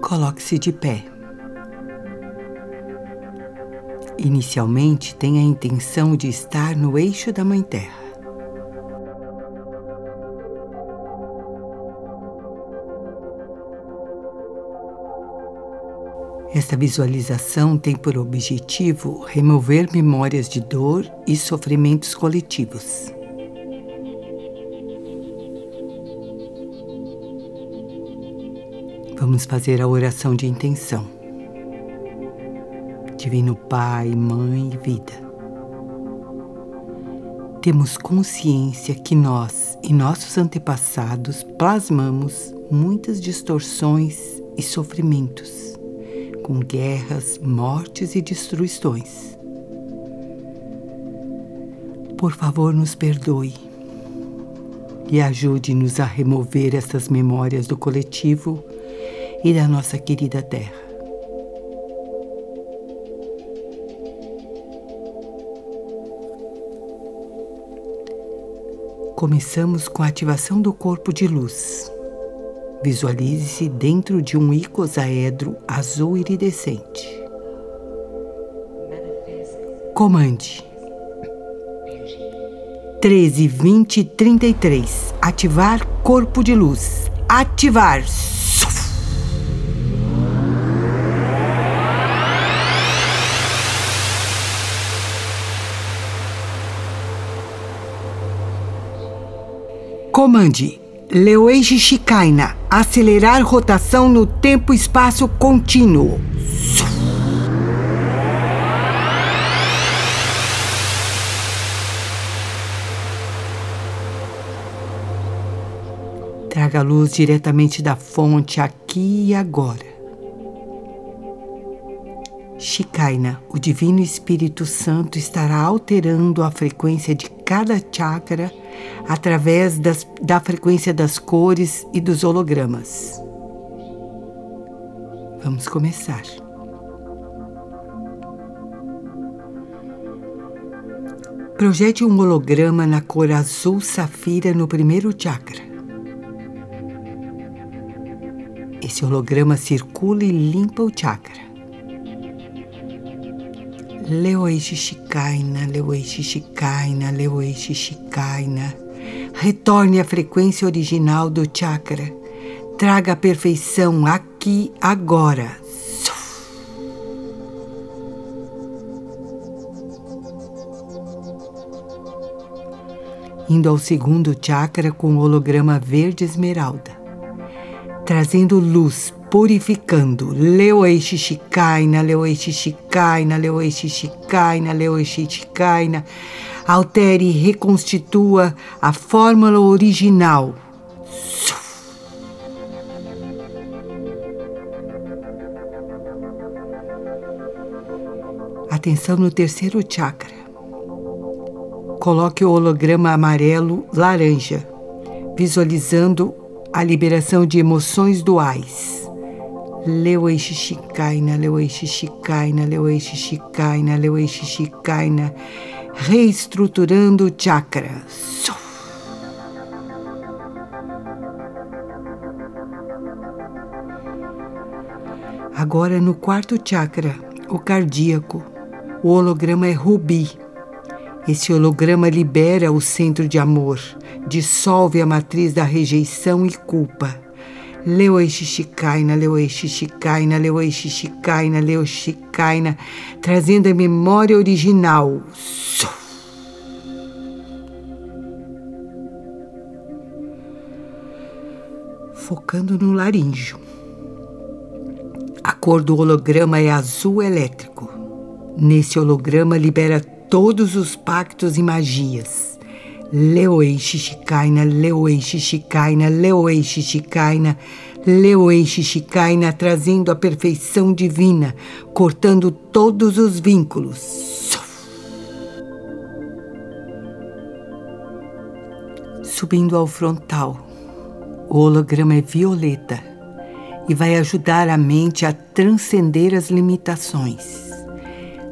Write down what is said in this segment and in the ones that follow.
Coloque-se de pé. Inicialmente, tenha a intenção de estar no eixo da Mãe Terra. Esta visualização tem por objetivo remover memórias de dor e sofrimentos coletivos. Vamos fazer a oração de intenção. Divino Pai, Mãe e Vida. Temos consciência que nós e nossos antepassados plasmamos muitas distorções e sofrimentos, com guerras, mortes e destruições. Por favor, nos perdoe e ajude-nos a remover essas memórias do coletivo e da nossa querida Terra. Começamos com a ativação do corpo de luz. Visualize-se dentro de um icosaedro azul iridescente. Comande 13, 20, 33. Ativar corpo de luz. Ativar. Comande Leueishi Shikaina acelerar rotação no tempo-espaço contínuo. Traga a luz diretamente da fonte aqui e agora. Shikaina, o Divino Espírito Santo estará alterando a frequência de cada chakra através das, da frequência das cores e dos hologramas. Vamos começar. Projete um holograma na cor azul safira no primeiro chakra. Esse holograma circula e limpa o chakra. Shikaina, Leoeishi Shikaina. Retorne à frequência original do chakra. Traga a perfeição aqui, agora. Indo ao segundo chakra com o holograma verde esmeralda, trazendo luz, purificando. Leoeishi Shikaina, Leoeishi Shikaina, Leoeishi Shikaina, Leoeishi Shikaina. Altere e reconstitua a fórmula original. Atenção no terceiro chakra. Coloque o holograma amarelo laranja, visualizando a liberação de emoções duais. Leueishi Shikaina, Leueishi Shikaina, Leueishi Shikaina, Leueishi Shikaina, reestruturando o chakra. Agora no quarto chakra, o cardíaco, o holograma é rubi. Esse holograma libera o centro de amor, dissolve a matriz da rejeição e culpa Leoishishikaina, Leoishishikaina, Leoishishikaina, Leoishikaina, trazendo a memória original. Focando no laríngeo. A cor do holograma é azul elétrico. Nesse holograma libera todos os pactos e magias Leoei Shishikaina, Leoei Shishikaina, Leoei Shishikaina, Leoei Shishikaina, trazendo a perfeição divina, cortando todos os vínculos. Subindo ao frontal, o holograma é violeta e vai ajudar a mente a transcender as limitações.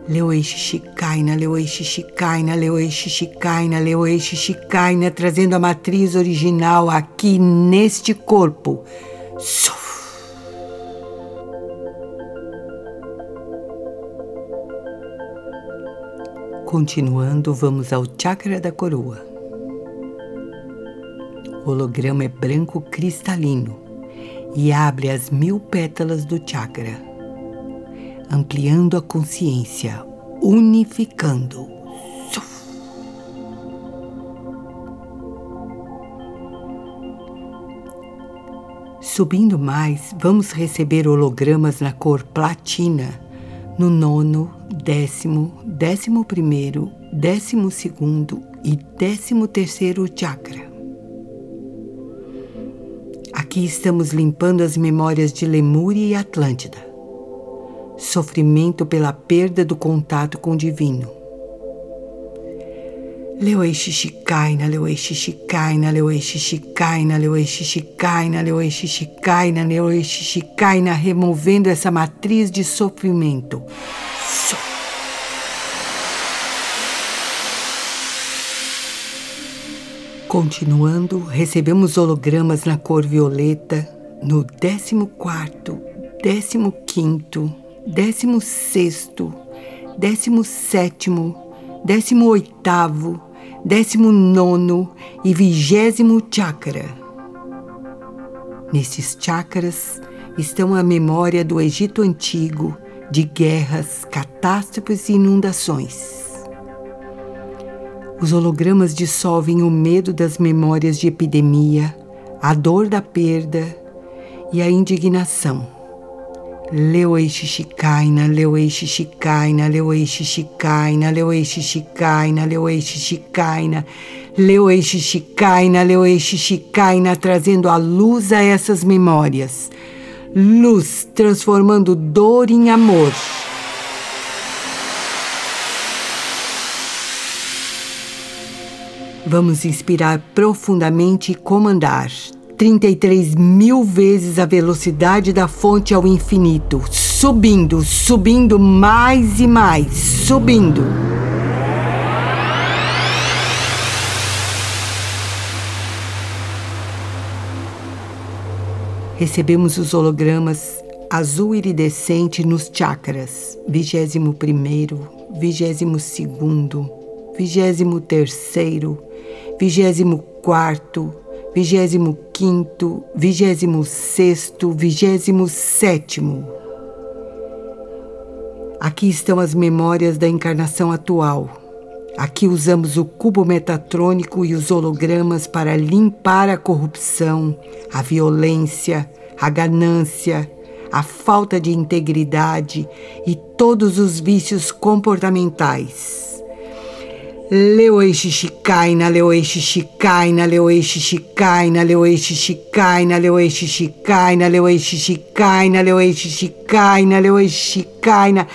Leoei Xixicaina, Leoei Xixicaina, Leoei Xixicaina, Leoei Xixicaina, trazendo a matriz original aqui neste corpo. Suf. Continuando, vamos ao chakra da coroa. O holograma é branco cristalino e abre as mil pétalas do chakra ampliando a consciência, unificando. Subindo mais, vamos receber hologramas na cor platina no nono, décimo, décimo primeiro, décimo segundo e décimo terceiro chakra. Aqui estamos limpando as memórias de Lemúria e Atlântida. Sofrimento pela perda do contato com o divino Leueishi Shikaina, Leueishi Shikaina, Leueishi Shikaina, Leueishi Shikaina, Leueishi Shikaina, Leueishi Shikaina, removendo essa matriz de sofrimento. Continuando, recebemos hologramas na cor violeta no 14 quarto, 15 16 sexto, 17 sétimo, 18 oitavo, décimo nono e vigésimo chakra. Nesses chakras estão a memória do Egito Antigo, de guerras, catástrofes e inundações. Os hologramas dissolvem o medo das memórias de epidemia, a dor da perda e a indignação. Leueishi Shikaina, Leueishi Shikaina, Leueishi Shikaina, Leueishi Shikaina, Leueishi Shikaina, Leueishi Shikaina, Leueishi Shikaina, trazendo a luz a essas memórias. Luz transformando dor em amor. Vamos inspirar profundamente e comandar. 33 mil vezes a velocidade da fonte ao infinito, subindo, subindo mais e mais, subindo. Recebemos os hologramas azul iridescente nos chakras, vigésimo primeiro, vigésimo segundo, vigésimo terceiro, vigésimo quarto, vigésimo quinto, vigésimo sexto, vigésimo sétimo. Aqui estão as memórias da encarnação atual. Aqui usamos o cubo metatrônico e os hologramas para limpar a corrupção, a violência, a ganância, a falta de integridade e todos os vícios comportamentais. Leoeishi Shikaina, Leoeishi Shikaina, Leoeishi Shikaina, Leoeishi Shikaina, Leoeishi Shikaina, Leoeishi Shikaina, Leoeishi Shikaina, Leoeishi Shikaina.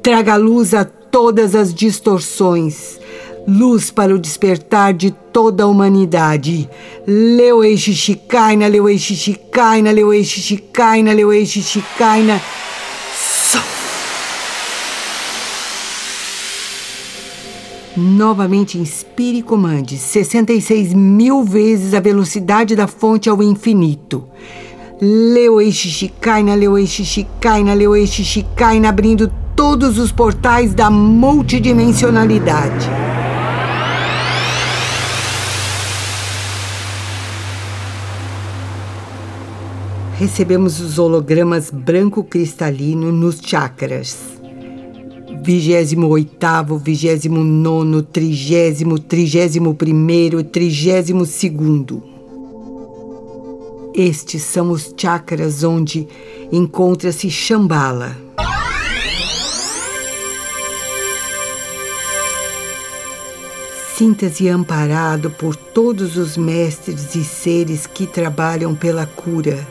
Traga luz a todas as distorções. Luz para o despertar de toda a humanidade. Leoeishi Shikaina, Leoeishi Shikaina, Leoeishi Shikaina, Leoeishi Shikaina. Novamente inspire e comande 66 mil vezes a velocidade da fonte ao infinito. Leueishi Shikaina, Leueishi Shikaina, Leueishi Shikaina, abrindo todos os portais da multidimensionalidade. Recebemos os hologramas branco cristalino nos chakras vigésimo oitavo, vigésimo nono, trigésimo, trigésimo primeiro, trigésimo segundo. Estes são os chakras onde encontra-se Shambhala. Sinta-se amparado por todos os mestres e seres que trabalham pela cura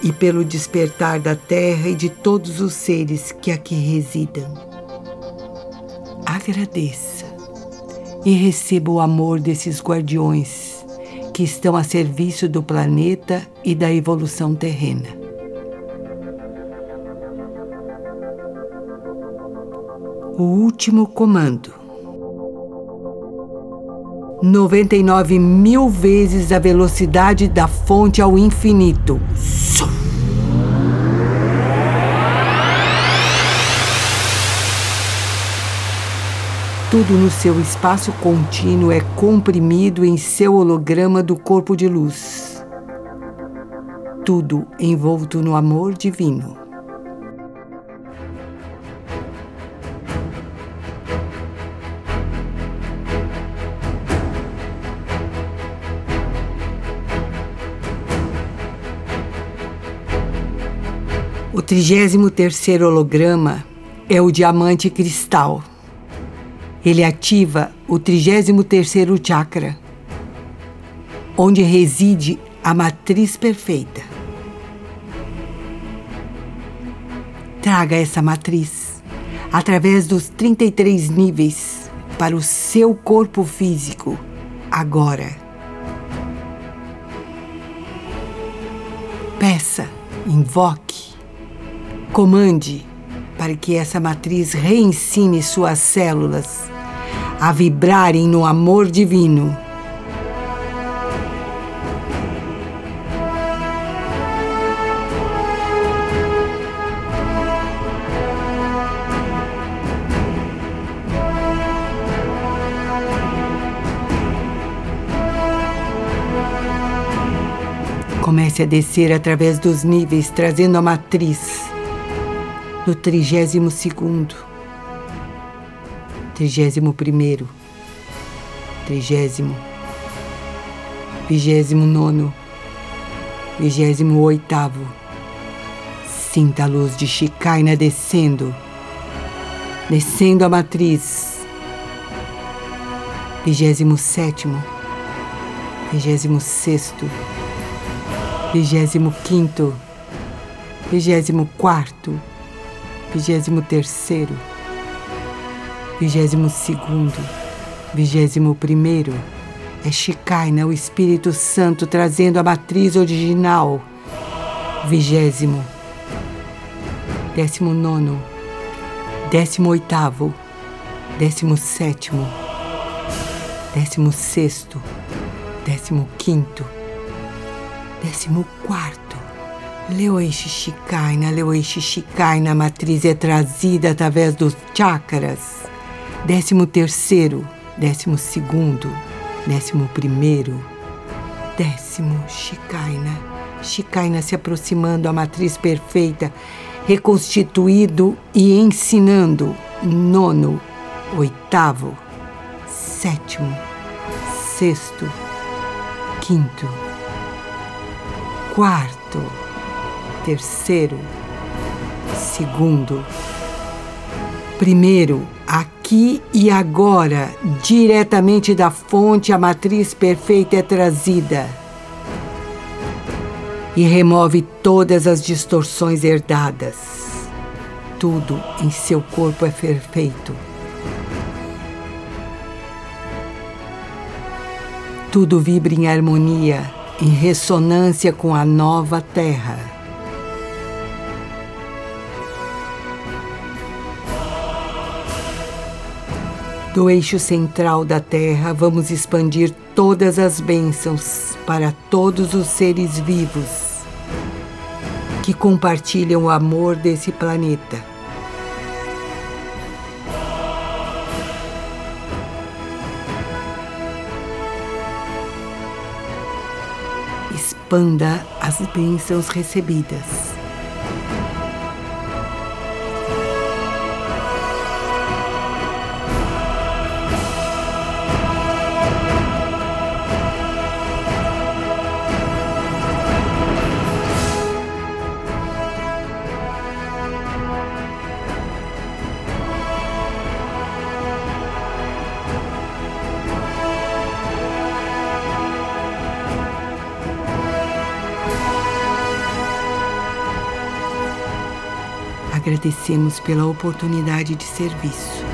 e pelo despertar da terra e de todos os seres que aqui residam agradeça e receba o amor desses guardiões que estão a serviço do planeta e da evolução terrena. O último comando. 99 mil vezes a velocidade da fonte ao infinito. Tudo no seu espaço contínuo é comprimido em seu holograma do corpo de luz. Tudo envolto no amor divino. O trigésimo terceiro holograma é o diamante cristal. Ele ativa o 33º chakra, onde reside a matriz perfeita. Traga essa matriz através dos 33 níveis para o seu corpo físico agora. Peça, invoque, comande para que essa matriz reensine suas células a vibrarem no amor divino. Comece a descer através dos níveis, trazendo a matriz do trigésimo segundo trigésimo primeiro, trigésimo, vigésimo nono, vigésimo oitavo. Sinta a luz de Chicaina descendo, descendo a matriz. Vigésimo sétimo, vigésimo sexto, vigésimo quinto, vigésimo quarto, vigésimo terceiro vigésimo segundo, vigésimo primeiro, é Shekinah, o Espírito Santo, trazendo a matriz original. Vigésimo, décimo nono, décimo oitavo, décimo sétimo, décimo sexto, décimo quinto, décimo quarto. Leoishi Shikaina, Leoishi Shikaina, a matriz é trazida através dos chakras décimo terceiro, décimo segundo, décimo primeiro, décimo Shikaina. Shikaina se aproximando à matriz perfeita, reconstituído e ensinando. Nono, oitavo, sétimo, sexto, quinto, quarto, terceiro, segundo, primeiro, aqui e agora, diretamente da fonte, a matriz perfeita é trazida e remove todas as distorções herdadas. Tudo em seu corpo é perfeito. Tudo vibra em harmonia, em ressonância com a nova Terra. Do eixo central da Terra, vamos expandir todas as bênçãos para todos os seres vivos que compartilham o amor desse planeta. Expanda as bênçãos recebidas. Agradecemos pela oportunidade de serviço.